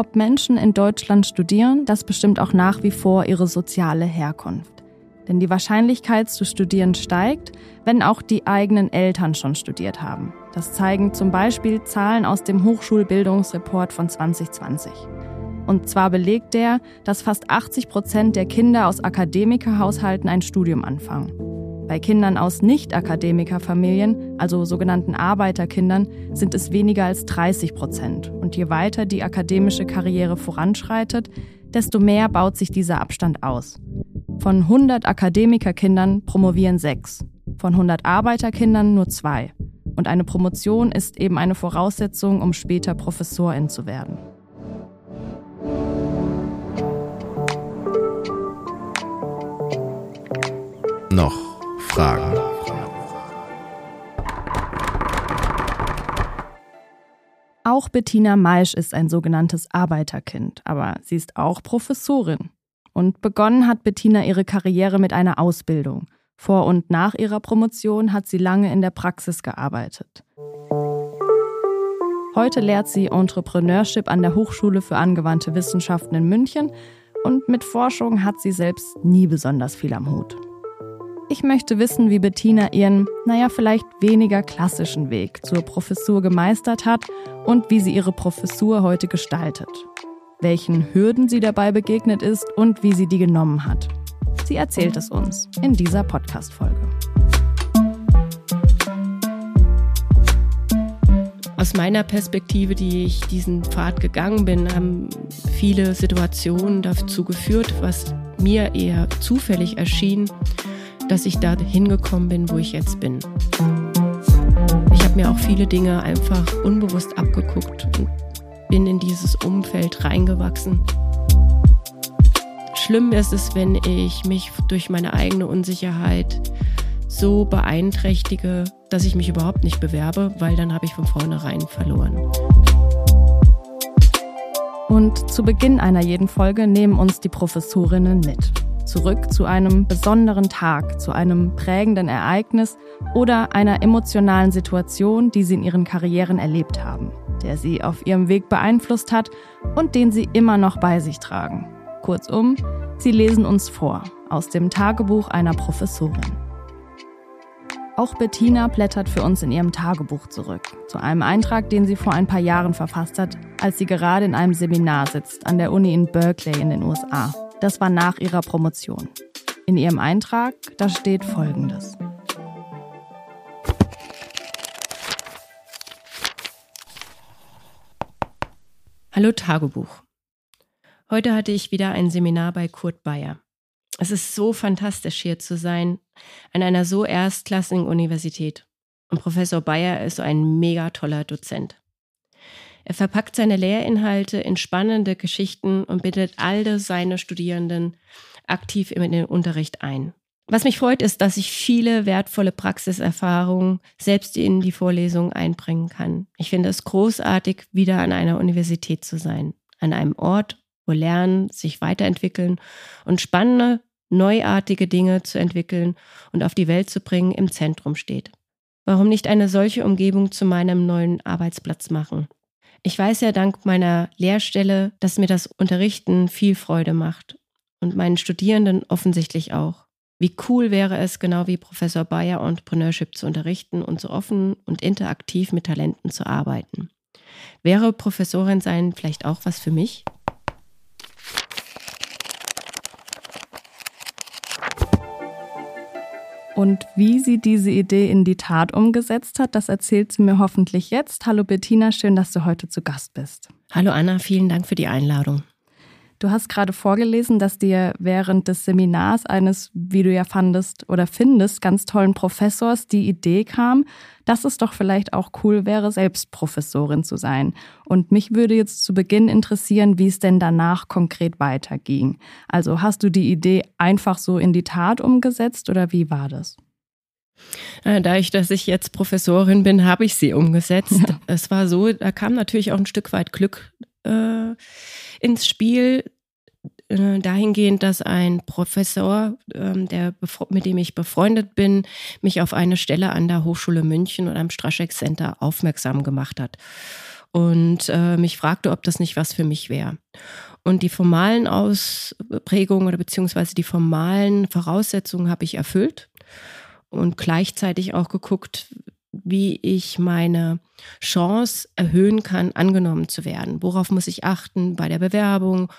Ob Menschen in Deutschland studieren, das bestimmt auch nach wie vor ihre soziale Herkunft. Denn die Wahrscheinlichkeit zu studieren steigt, wenn auch die eigenen Eltern schon studiert haben. Das zeigen zum Beispiel Zahlen aus dem Hochschulbildungsreport von 2020. Und zwar belegt der, dass fast 80 Prozent der Kinder aus Akademikerhaushalten ein Studium anfangen. Bei Kindern aus Nicht-Akademikerfamilien, also sogenannten Arbeiterkindern, sind es weniger als 30 Prozent. Und je weiter die akademische Karriere voranschreitet, desto mehr baut sich dieser Abstand aus. Von 100 Akademikerkindern promovieren sechs, von 100 Arbeiterkindern nur zwei. Und eine Promotion ist eben eine Voraussetzung, um später Professorin zu werden. noch Fragen? Auch Bettina Maisch ist ein sogenanntes Arbeiterkind, aber sie ist auch Professorin. Und begonnen hat Bettina ihre Karriere mit einer Ausbildung. Vor und nach ihrer Promotion hat sie lange in der Praxis gearbeitet. Heute lehrt sie Entrepreneurship an der Hochschule für angewandte Wissenschaften in München und mit Forschung hat sie selbst nie besonders viel am Hut. Ich möchte wissen, wie Bettina ihren, naja, vielleicht weniger klassischen Weg zur Professur gemeistert hat und wie sie ihre Professur heute gestaltet. Welchen Hürden sie dabei begegnet ist und wie sie die genommen hat. Sie erzählt es uns in dieser Podcast-Folge. Aus meiner Perspektive, die ich diesen Pfad gegangen bin, haben viele Situationen dazu geführt, was mir eher zufällig erschien, dass ich da hingekommen bin, wo ich jetzt bin. Ich habe mir auch viele Dinge einfach unbewusst abgeguckt und bin in dieses Umfeld reingewachsen. Schlimm ist es, wenn ich mich durch meine eigene Unsicherheit so beeinträchtige, dass ich mich überhaupt nicht bewerbe, weil dann habe ich von vornherein verloren. Und zu Beginn einer jeden Folge nehmen uns die Professorinnen mit zurück zu einem besonderen Tag, zu einem prägenden Ereignis oder einer emotionalen Situation, die sie in ihren Karrieren erlebt haben, der sie auf ihrem Weg beeinflusst hat und den sie immer noch bei sich tragen. Kurzum, sie lesen uns vor aus dem Tagebuch einer Professorin. Auch Bettina blättert für uns in ihrem Tagebuch zurück, zu einem Eintrag, den sie vor ein paar Jahren verfasst hat, als sie gerade in einem Seminar sitzt an der Uni in Berkeley in den USA. Das war nach ihrer Promotion. In ihrem Eintrag, da steht Folgendes. Hallo Tagebuch. Heute hatte ich wieder ein Seminar bei Kurt Bayer. Es ist so fantastisch hier zu sein, an einer so erstklassigen Universität. Und Professor Bayer ist so ein mega toller Dozent. Er verpackt seine Lehrinhalte in spannende Geschichten und bittet alle seine Studierenden aktiv in den Unterricht ein. Was mich freut, ist, dass ich viele wertvolle Praxiserfahrungen selbst in die Vorlesung einbringen kann. Ich finde es großartig, wieder an einer Universität zu sein. An einem Ort, wo Lernen, sich weiterentwickeln und spannende, neuartige Dinge zu entwickeln und auf die Welt zu bringen im Zentrum steht. Warum nicht eine solche Umgebung zu meinem neuen Arbeitsplatz machen? Ich weiß ja dank meiner Lehrstelle, dass mir das Unterrichten viel Freude macht und meinen Studierenden offensichtlich auch. Wie cool wäre es, genau wie Professor Bayer Entrepreneurship zu unterrichten und so offen und interaktiv mit Talenten zu arbeiten. Wäre Professorin sein vielleicht auch was für mich? Und wie sie diese Idee in die Tat umgesetzt hat, das erzählt sie mir hoffentlich jetzt. Hallo Bettina, schön, dass du heute zu Gast bist. Hallo Anna, vielen Dank für die Einladung. Du hast gerade vorgelesen, dass dir während des Seminars eines, wie du ja fandest oder findest, ganz tollen Professors die Idee kam, dass es doch vielleicht auch cool wäre, selbst Professorin zu sein. Und mich würde jetzt zu Beginn interessieren, wie es denn danach konkret weiterging. Also hast du die Idee einfach so in die Tat umgesetzt oder wie war das? Äh, da ich, dass ich jetzt Professorin bin, habe ich sie umgesetzt. Ja. Es war so, da kam natürlich auch ein Stück weit Glück äh, ins Spiel, äh, dahingehend, dass ein Professor, ähm, der, mit dem ich befreundet bin, mich auf eine Stelle an der Hochschule München und am Straschek Center aufmerksam gemacht hat. und äh, mich fragte, ob das nicht was für mich wäre. Und die formalen Ausprägungen oder beziehungsweise die formalen Voraussetzungen habe ich erfüllt und gleichzeitig auch geguckt, wie ich meine Chance erhöhen kann, angenommen zu werden. Worauf muss ich achten bei der Bewerbung?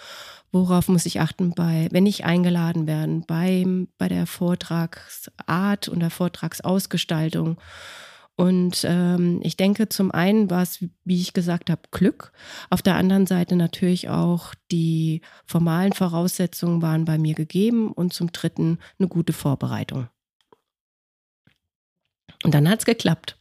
Worauf muss ich achten bei, wenn ich eingeladen werde, beim, bei der Vortragsart und der Vortragsausgestaltung? Und ähm, ich denke, zum einen war es, wie ich gesagt habe, Glück. Auf der anderen Seite natürlich auch die formalen Voraussetzungen waren bei mir gegeben und zum dritten eine gute Vorbereitung. Und dann hat es geklappt.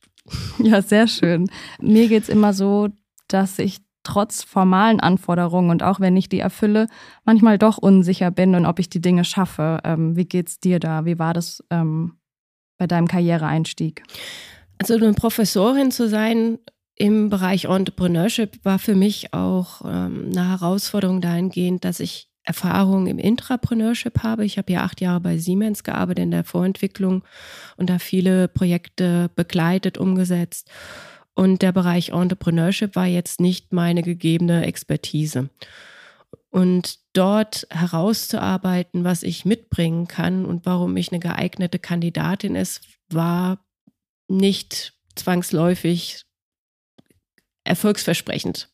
Ja, sehr schön. Mir geht es immer so, dass ich trotz formalen Anforderungen und auch wenn ich die erfülle, manchmal doch unsicher bin und ob ich die Dinge schaffe. Ähm, wie geht's dir da? Wie war das ähm, bei deinem Karriereeinstieg? Also eine Professorin zu sein im Bereich Entrepreneurship war für mich auch ähm, eine Herausforderung dahingehend, dass ich Erfahrung im Intrapreneurship habe. Ich habe ja acht Jahre bei Siemens gearbeitet in der Vorentwicklung und da viele Projekte begleitet, umgesetzt. Und der Bereich Entrepreneurship war jetzt nicht meine gegebene Expertise. Und dort herauszuarbeiten, was ich mitbringen kann und warum ich eine geeignete Kandidatin ist, war nicht zwangsläufig erfolgsversprechend.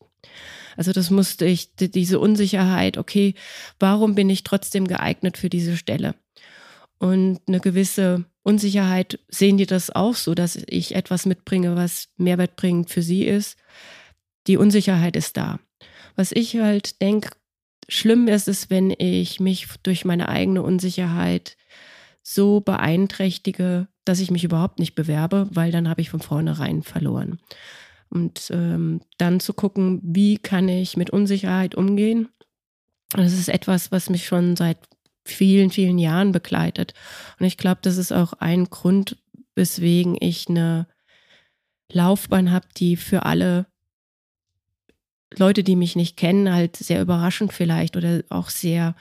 Also das musste ich, diese Unsicherheit, okay, warum bin ich trotzdem geeignet für diese Stelle? Und eine gewisse Unsicherheit, sehen die das auch so, dass ich etwas mitbringe, was mehrwertbringend für sie ist? Die Unsicherheit ist da. Was ich halt denke, schlimm ist es, wenn ich mich durch meine eigene Unsicherheit so beeinträchtige, dass ich mich überhaupt nicht bewerbe, weil dann habe ich von vornherein verloren. Und ähm, dann zu gucken, wie kann ich mit Unsicherheit umgehen. Das ist etwas, was mich schon seit vielen, vielen Jahren begleitet. Und ich glaube, das ist auch ein Grund, weswegen ich eine Laufbahn habe, die für alle Leute, die mich nicht kennen, halt sehr überraschend vielleicht oder auch sehr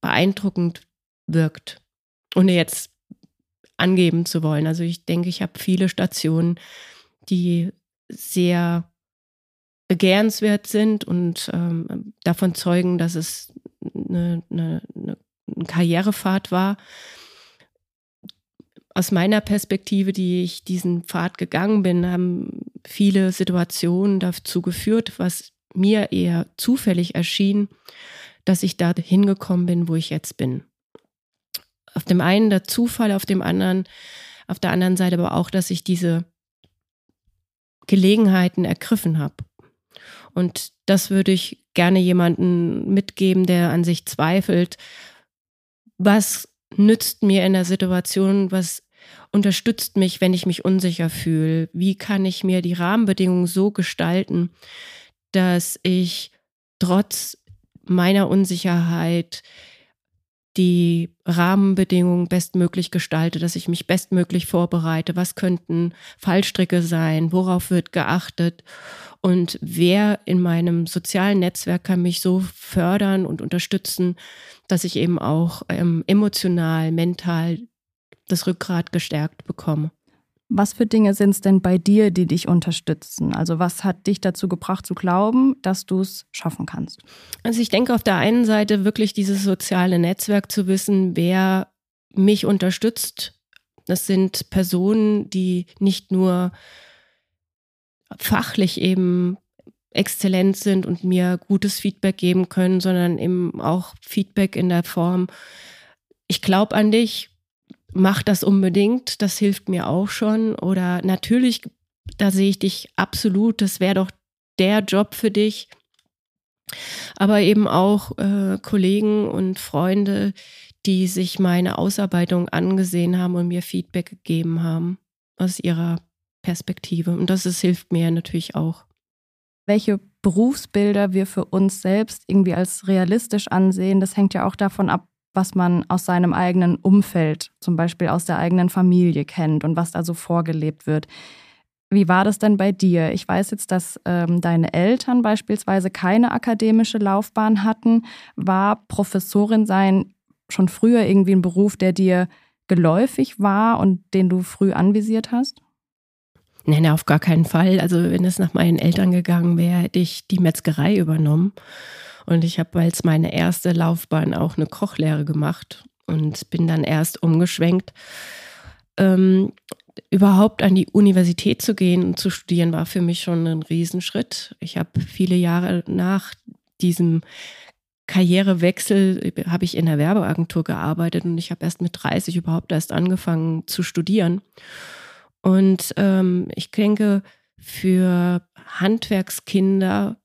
beeindruckend wirkt. Ohne jetzt angeben zu wollen. Also ich denke, ich habe viele Stationen, die sehr begehrenswert sind und ähm, davon zeugen, dass es eine, eine, eine Karrierepfad war. Aus meiner Perspektive, die ich diesen Pfad gegangen bin, haben viele Situationen dazu geführt, was mir eher zufällig erschien, dass ich da hingekommen bin, wo ich jetzt bin. Auf dem einen der Zufall, auf dem anderen, auf der anderen Seite aber auch, dass ich diese Gelegenheiten ergriffen habe. Und das würde ich gerne jemanden mitgeben, der an sich zweifelt. Was nützt mir in der Situation? Was unterstützt mich, wenn ich mich unsicher fühle? Wie kann ich mir die Rahmenbedingungen so gestalten, dass ich trotz meiner Unsicherheit die Rahmenbedingungen bestmöglich gestalte, dass ich mich bestmöglich vorbereite. Was könnten Fallstricke sein? Worauf wird geachtet? Und wer in meinem sozialen Netzwerk kann mich so fördern und unterstützen, dass ich eben auch ähm, emotional, mental das Rückgrat gestärkt bekomme? Was für Dinge sind es denn bei dir, die dich unterstützen? Also was hat dich dazu gebracht zu glauben, dass du es schaffen kannst? Also ich denke auf der einen Seite wirklich dieses soziale Netzwerk zu wissen, wer mich unterstützt. Das sind Personen, die nicht nur fachlich eben exzellent sind und mir gutes Feedback geben können, sondern eben auch Feedback in der Form, ich glaube an dich, mach das unbedingt, das hilft mir auch schon. Oder natürlich, da sehe ich dich absolut, das wäre doch der Job für dich. Aber eben auch äh, Kollegen und Freunde, die sich meine Ausarbeitung angesehen haben und mir Feedback gegeben haben aus ihrer Perspektive. Und das ist, hilft mir natürlich auch. Welche Berufsbilder wir für uns selbst irgendwie als realistisch ansehen, das hängt ja auch davon ab, was man aus seinem eigenen Umfeld, zum Beispiel aus der eigenen Familie kennt und was da so vorgelebt wird. Wie war das denn bei dir? Ich weiß jetzt, dass ähm, deine Eltern beispielsweise keine akademische Laufbahn hatten. War Professorin sein schon früher irgendwie ein Beruf, der dir geläufig war und den du früh anvisiert hast? Nein, auf gar keinen Fall. Also wenn es nach meinen Eltern gegangen wäre, hätte ich die Metzgerei übernommen. Und ich habe als meine erste Laufbahn auch eine Kochlehre gemacht und bin dann erst umgeschwenkt. Ähm, überhaupt an die Universität zu gehen und zu studieren, war für mich schon ein Riesenschritt. Ich habe viele Jahre nach diesem Karrierewechsel habe ich in der Werbeagentur gearbeitet und ich habe erst mit 30 überhaupt erst angefangen zu studieren. Und ähm, ich denke, für Handwerkskinder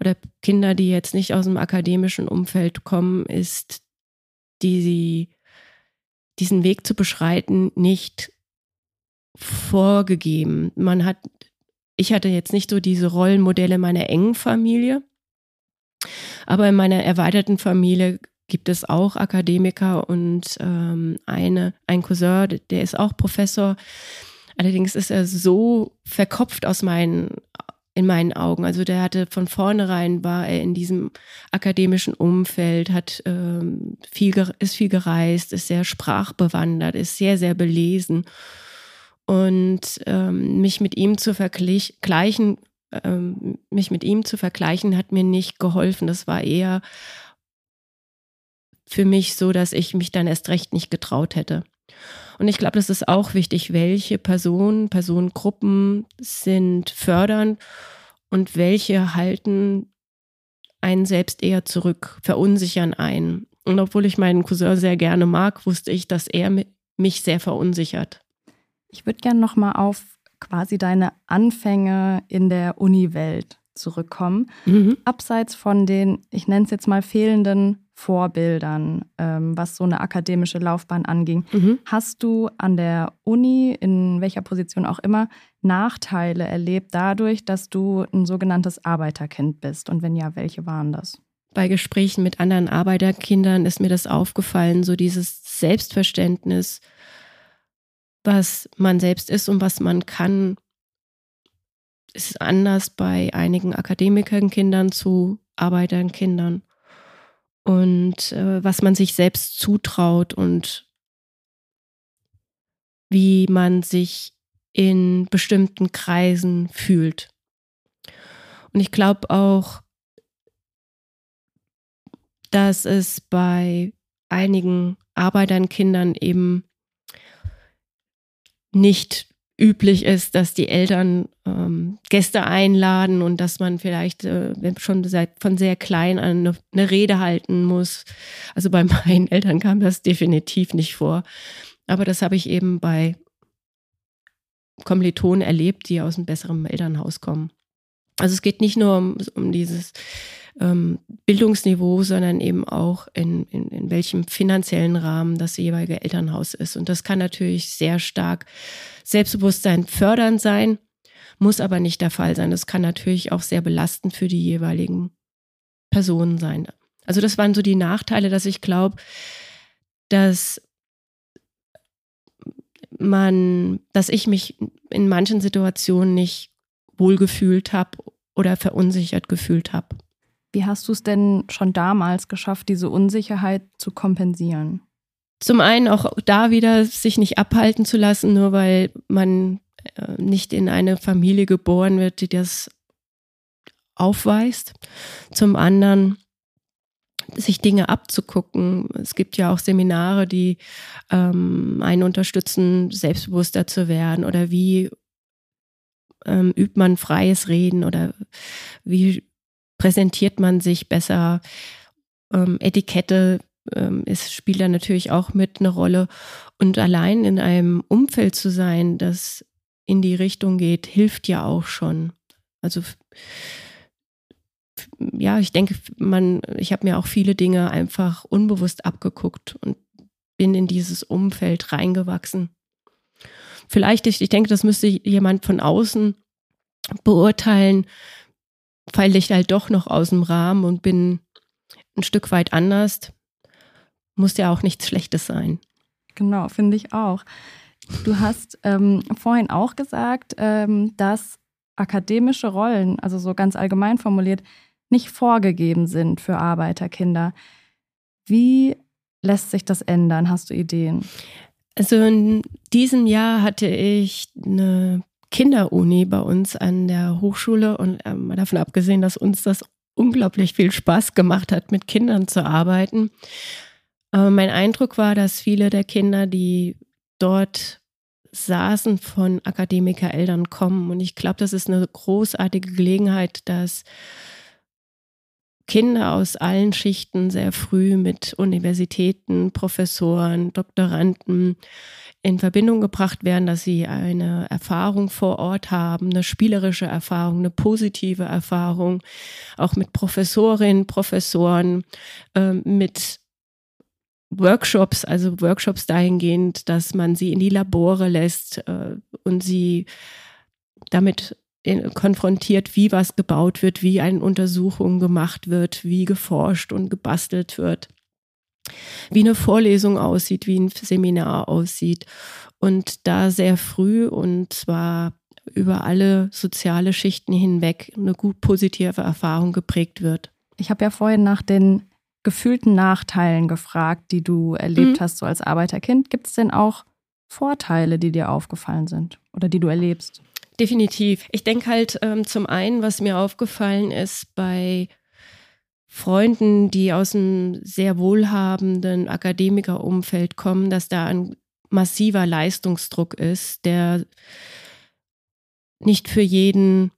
oder Kinder, die jetzt nicht aus dem akademischen Umfeld kommen, ist die, diesen Weg zu beschreiten nicht vorgegeben. Man hat, ich hatte jetzt nicht so diese Rollenmodelle meiner engen Familie, aber in meiner erweiterten Familie gibt es auch Akademiker und ähm, eine, ein Cousin, der ist auch Professor. Allerdings ist er so verkopft aus meinen, in meinen Augen. Also der hatte von vornherein war er in diesem akademischen Umfeld, hat ähm, viel, ist viel gereist, ist sehr sprachbewandert, ist sehr, sehr belesen. Und ähm, mich mit ihm zu vergleichen, ähm, mich mit ihm zu vergleichen, hat mir nicht geholfen. Das war eher für mich so, dass ich mich dann erst recht nicht getraut hätte. Und ich glaube, das ist auch wichtig, welche Personen, Personengruppen sind fördernd und welche halten einen selbst eher zurück, verunsichern einen. Und obwohl ich meinen Cousin sehr gerne mag, wusste ich, dass er mich sehr verunsichert. Ich würde gerne nochmal auf quasi deine Anfänge in der Uni-Welt zurückkommen. Mhm. Abseits von den, ich nenne es jetzt mal fehlenden Vorbildern, ähm, was so eine akademische Laufbahn anging. Mhm. Hast du an der Uni, in welcher Position auch immer, Nachteile erlebt dadurch, dass du ein sogenanntes Arbeiterkind bist? Und wenn ja, welche waren das? Bei Gesprächen mit anderen Arbeiterkindern ist mir das aufgefallen, so dieses Selbstverständnis, was man selbst ist und was man kann, ist anders bei einigen Akademikerkindern zu Arbeiterkindern. Und äh, was man sich selbst zutraut und wie man sich in bestimmten Kreisen fühlt. Und ich glaube auch, dass es bei einigen Arbeiterkindern eben nicht üblich ist, dass die Eltern ähm, Gäste einladen und dass man vielleicht äh, schon seit, von sehr klein an eine, eine, Rede halten muss. Also bei meinen Eltern kam das definitiv nicht vor. Aber das habe ich eben bei Kommilitonen erlebt, die aus einem besseren Elternhaus kommen. Also es geht nicht nur um, um dieses ähm, Bildungsniveau, sondern eben auch in, in, in welchem finanziellen Rahmen das jeweilige Elternhaus ist. Und das kann natürlich sehr stark Selbstbewusstsein fördernd sein, muss aber nicht der Fall sein. Das kann natürlich auch sehr belastend für die jeweiligen Personen sein. Also das waren so die Nachteile, dass ich glaube, dass man, dass ich mich in manchen Situationen nicht wohlgefühlt habe oder verunsichert gefühlt habe. Wie hast du es denn schon damals geschafft, diese Unsicherheit zu kompensieren? Zum einen auch da wieder sich nicht abhalten zu lassen, nur weil man äh, nicht in eine Familie geboren wird, die das aufweist. Zum anderen sich Dinge abzugucken. Es gibt ja auch Seminare, die ähm, einen unterstützen, selbstbewusster zu werden oder wie ähm, übt man freies Reden oder wie präsentiert man sich besser. Ähm, Etikette ähm, ist, spielt da natürlich auch mit eine Rolle. Und allein in einem Umfeld zu sein, das in die Richtung geht, hilft ja auch schon. Also ja, ich denke, man, ich habe mir auch viele Dinge einfach unbewusst abgeguckt und bin in dieses Umfeld reingewachsen. Vielleicht, ich, ich denke, das müsste jemand von außen beurteilen, falle ich halt doch noch aus dem Rahmen und bin ein Stück weit anders. Muss ja auch nichts Schlechtes sein. Genau, finde ich auch. Du hast ähm, vorhin auch gesagt, ähm, dass akademische Rollen, also so ganz allgemein formuliert, nicht vorgegeben sind für Arbeiterkinder. Wie lässt sich das ändern? Hast du Ideen? Also in diesem Jahr hatte ich eine Kinderuni bei uns an der Hochschule und ähm, davon abgesehen, dass uns das unglaublich viel Spaß gemacht hat, mit Kindern zu arbeiten. Aber mein Eindruck war, dass viele der Kinder, die dort saßen, von Akademikereltern kommen. Und ich glaube, das ist eine großartige Gelegenheit, dass Kinder aus allen Schichten sehr früh mit Universitäten, Professoren, Doktoranden in Verbindung gebracht werden, dass sie eine Erfahrung vor Ort haben, eine spielerische Erfahrung, eine positive Erfahrung, auch mit Professorinnen, Professoren, äh, mit Workshops, also Workshops dahingehend, dass man sie in die Labore lässt äh, und sie damit konfrontiert, wie was gebaut wird, wie eine Untersuchung gemacht wird, wie geforscht und gebastelt wird wie eine Vorlesung aussieht, wie ein Seminar aussieht. Und da sehr früh und zwar über alle soziale Schichten hinweg eine gut positive Erfahrung geprägt wird. Ich habe ja vorhin nach den gefühlten Nachteilen gefragt, die du erlebt mhm. hast, so als Arbeiterkind. Gibt es denn auch Vorteile, die dir aufgefallen sind oder die du erlebst? Definitiv. Ich denke halt ähm, zum einen, was mir aufgefallen ist bei Freunden, die aus einem sehr wohlhabenden Akademikerumfeld kommen, dass da ein massiver Leistungsdruck ist, der nicht für jeden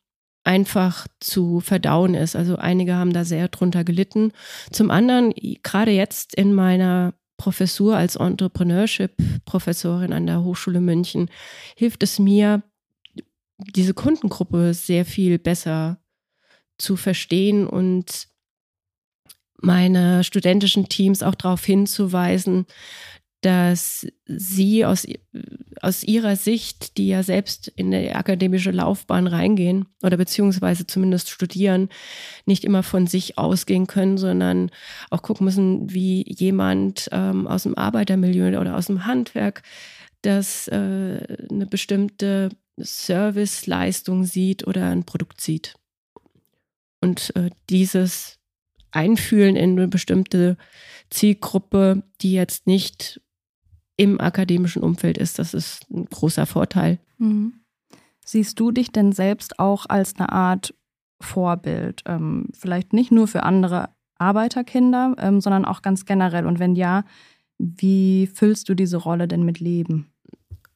einfach zu verdauen ist. Also einige haben da sehr drunter gelitten. Zum anderen, gerade jetzt in meiner Professur als Entrepreneurship-Professorin an der Hochschule München, hilft es mir, diese Kundengruppe sehr viel besser zu verstehen und meine studentischen Teams auch darauf hinzuweisen, dass sie aus, aus ihrer Sicht, die ja selbst in die akademische Laufbahn reingehen oder beziehungsweise zumindest studieren, nicht immer von sich ausgehen können, sondern auch gucken müssen, wie jemand ähm, aus dem Arbeitermilieu oder aus dem Handwerk das äh, eine bestimmte Serviceleistung sieht oder ein Produkt sieht. Und äh, dieses einfühlen in eine bestimmte Zielgruppe, die jetzt nicht im akademischen Umfeld ist. Das ist ein großer Vorteil. Mhm. Siehst du dich denn selbst auch als eine Art Vorbild? Ähm, vielleicht nicht nur für andere Arbeiterkinder, ähm, sondern auch ganz generell. Und wenn ja, wie füllst du diese Rolle denn mit Leben?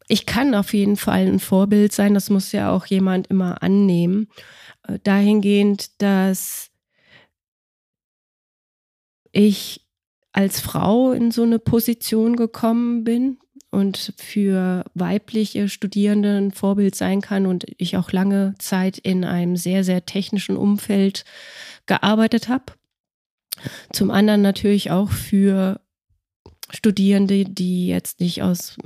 Ich kann auf jeden Fall ein Vorbild sein. Das muss ja auch jemand immer annehmen. Äh, dahingehend, dass ich als Frau in so eine Position gekommen bin und für weibliche Studierende ein Vorbild sein kann und ich auch lange Zeit in einem sehr, sehr technischen Umfeld gearbeitet habe. Zum anderen natürlich auch für Studierende, die jetzt nicht aus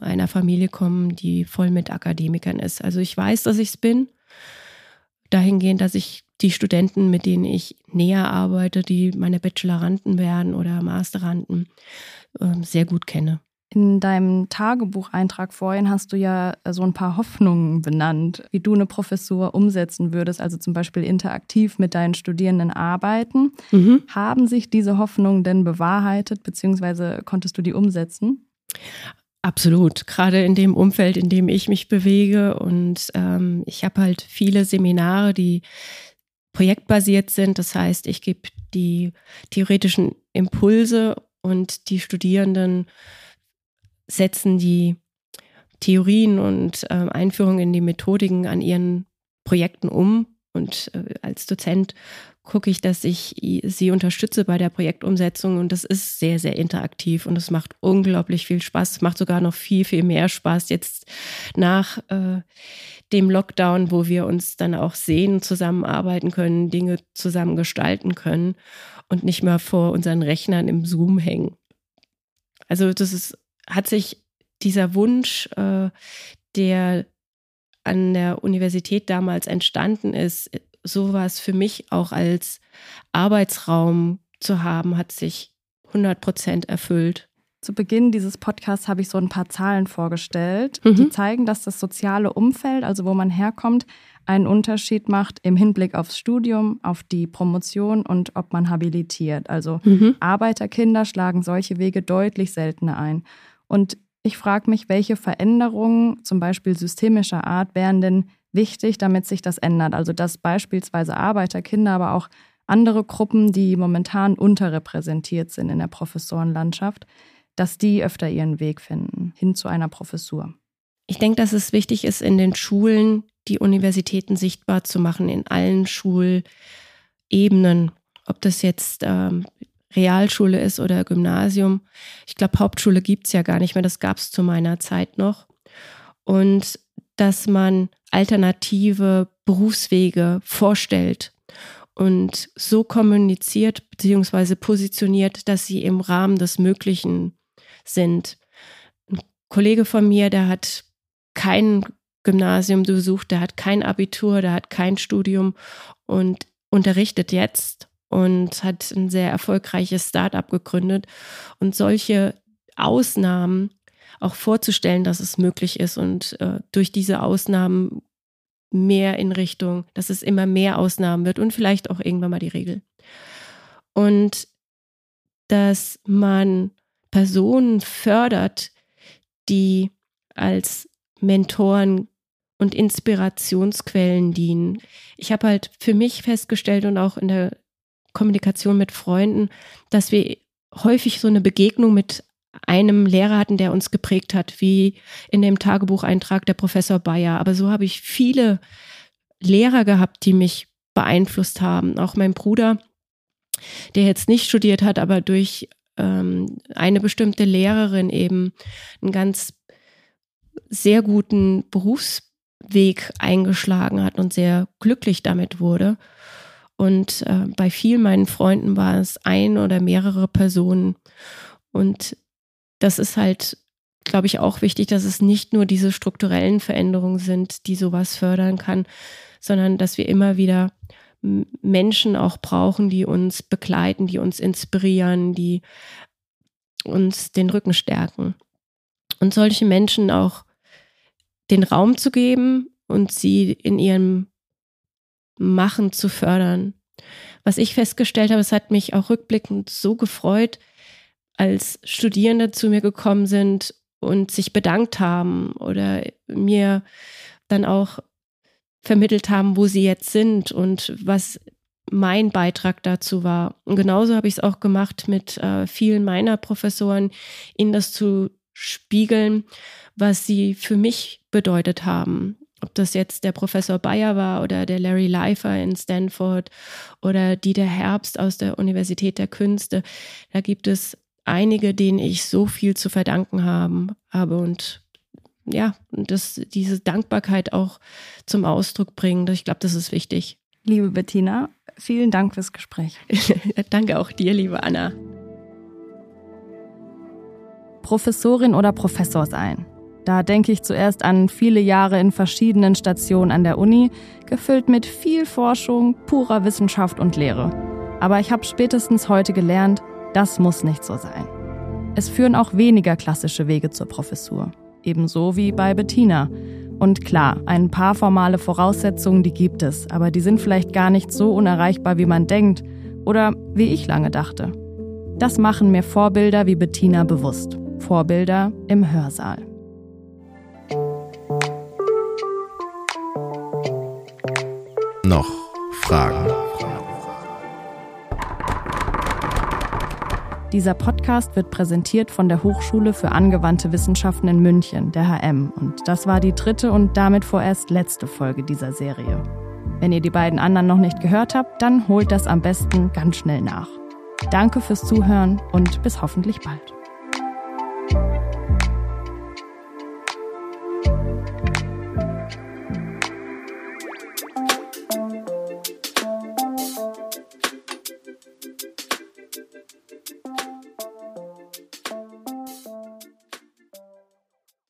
einer Familie kommen, die voll mit Akademikern ist. Also ich weiß, dass ich es bin, dahingehend, dass ich die Studenten, mit denen ich näher arbeite, die meine Bacheloranden werden oder Masteranden, ähm, sehr gut kenne. In deinem Tagebucheintrag vorhin hast du ja äh, so ein paar Hoffnungen benannt, wie du eine Professur umsetzen würdest, also zum Beispiel interaktiv mit deinen Studierenden arbeiten. Mhm. Haben sich diese Hoffnungen denn bewahrheitet, beziehungsweise konntest du die umsetzen? Absolut, gerade in dem Umfeld, in dem ich mich bewege. Und ähm, ich habe halt viele Seminare, die projektbasiert sind. Das heißt, ich gebe die theoretischen Impulse und die Studierenden setzen die Theorien und äh, Einführungen in die Methodiken an ihren Projekten um. Und äh, als Dozent gucke ich, dass ich sie unterstütze bei der Projektumsetzung und das ist sehr, sehr interaktiv und es macht unglaublich viel Spaß. Es macht sogar noch viel, viel mehr Spaß jetzt nach äh, dem Lockdown, wo wir uns dann auch sehen, zusammenarbeiten können, Dinge zusammen gestalten können und nicht mehr vor unseren Rechnern im Zoom hängen. Also das ist, hat sich dieser Wunsch, äh, der an der Universität damals entstanden ist, sowas für mich auch als Arbeitsraum zu haben, hat sich 100 Prozent erfüllt. Zu Beginn dieses Podcasts habe ich so ein paar Zahlen vorgestellt, mhm. die zeigen, dass das soziale Umfeld, also wo man herkommt, einen Unterschied macht im Hinblick aufs Studium, auf die Promotion und ob man habilitiert. Also mhm. Arbeiterkinder schlagen solche Wege deutlich seltener ein. Und Ich frage mich, welche Veränderungen, zum Beispiel systemischer Art, wären denn wichtig, damit sich das ändert. Also dass beispielsweise Arbeiter, Kinder, aber auch andere Gruppen, die momentan unterrepräsentiert sind in der Professorenlandschaft, dass die öfter ihren Weg finden hin zu einer Professur. Ich denke, dass es wichtig ist, in den Schulen die Universitäten sichtbar zu machen, in allen Schulebenen. Ob das jetzt ähm, Realschule ist oder Gymnasium. Ich glaube, Hauptschule gibt es ja gar nicht mehr, das gab es zu meiner Zeit noch. Und dass man alternative Berufswege vorstellt und so kommuniziert bzw. positioniert, dass sie im Rahmen des Möglichen sind. Ein Kollege von mir, der hat kein Gymnasium besucht, der hat kein Abitur, der hat kein Studium und unterrichtet jetzt und hat ein sehr erfolgreiches Startup gegründet. Und solche Ausnahmen auch vorzustellen, dass es möglich ist und äh, durch diese Ausnahmen mehr in Richtung, dass es immer mehr Ausnahmen wird und vielleicht auch irgendwann mal die Regel. Und dass man Personen fördert, die als Mentoren und Inspirationsquellen dienen. Ich habe halt für mich festgestellt und auch in der Kommunikation mit Freunden, dass wir häufig so eine Begegnung mit einem Lehrer hatten, der uns geprägt hat, wie in dem Tagebucheintrag der Professor Bayer. Aber so habe ich viele Lehrer gehabt, die mich beeinflusst haben. Auch mein Bruder, der jetzt nicht studiert hat, aber durch ähm, eine bestimmte Lehrerin eben einen ganz sehr guten Berufsweg eingeschlagen hat und sehr glücklich damit wurde. Und äh, bei vielen meinen Freunden war es ein oder mehrere Personen. Und das ist halt, glaube ich, auch wichtig, dass es nicht nur diese strukturellen Veränderungen sind, die sowas fördern kann, sondern dass wir immer wieder Menschen auch brauchen, die uns begleiten, die uns inspirieren, die uns den Rücken stärken. Und solche Menschen auch den Raum zu geben und sie in ihrem Machen zu fördern. Was ich festgestellt habe, es hat mich auch rückblickend so gefreut, als Studierende zu mir gekommen sind und sich bedankt haben oder mir dann auch vermittelt haben, wo sie jetzt sind und was mein Beitrag dazu war. Und genauso habe ich es auch gemacht mit äh, vielen meiner Professoren, ihnen das zu spiegeln, was sie für mich bedeutet haben. Ob das jetzt der Professor Bayer war oder der Larry Leifer in Stanford oder die der Herbst aus der Universität der Künste. Da gibt es einige, denen ich so viel zu verdanken haben, habe und ja, das, diese Dankbarkeit auch zum Ausdruck bringen. Ich glaube, das ist wichtig. Liebe Bettina, vielen Dank fürs Gespräch. Danke auch dir, liebe Anna. Professorin oder Professor sein. Da denke ich zuerst an viele Jahre in verschiedenen Stationen an der Uni, gefüllt mit viel Forschung, purer Wissenschaft und Lehre. Aber ich habe spätestens heute gelernt, das muss nicht so sein. Es führen auch weniger klassische Wege zur Professur, ebenso wie bei Bettina. Und klar, ein paar formale Voraussetzungen, die gibt es, aber die sind vielleicht gar nicht so unerreichbar, wie man denkt oder wie ich lange dachte. Das machen mir Vorbilder wie Bettina bewusst. Vorbilder im Hörsaal. Noch Fragen? Dieser Podcast wird präsentiert von der Hochschule für angewandte Wissenschaften in München, der HM. Und das war die dritte und damit vorerst letzte Folge dieser Serie. Wenn ihr die beiden anderen noch nicht gehört habt, dann holt das am besten ganz schnell nach. Danke fürs Zuhören und bis hoffentlich bald.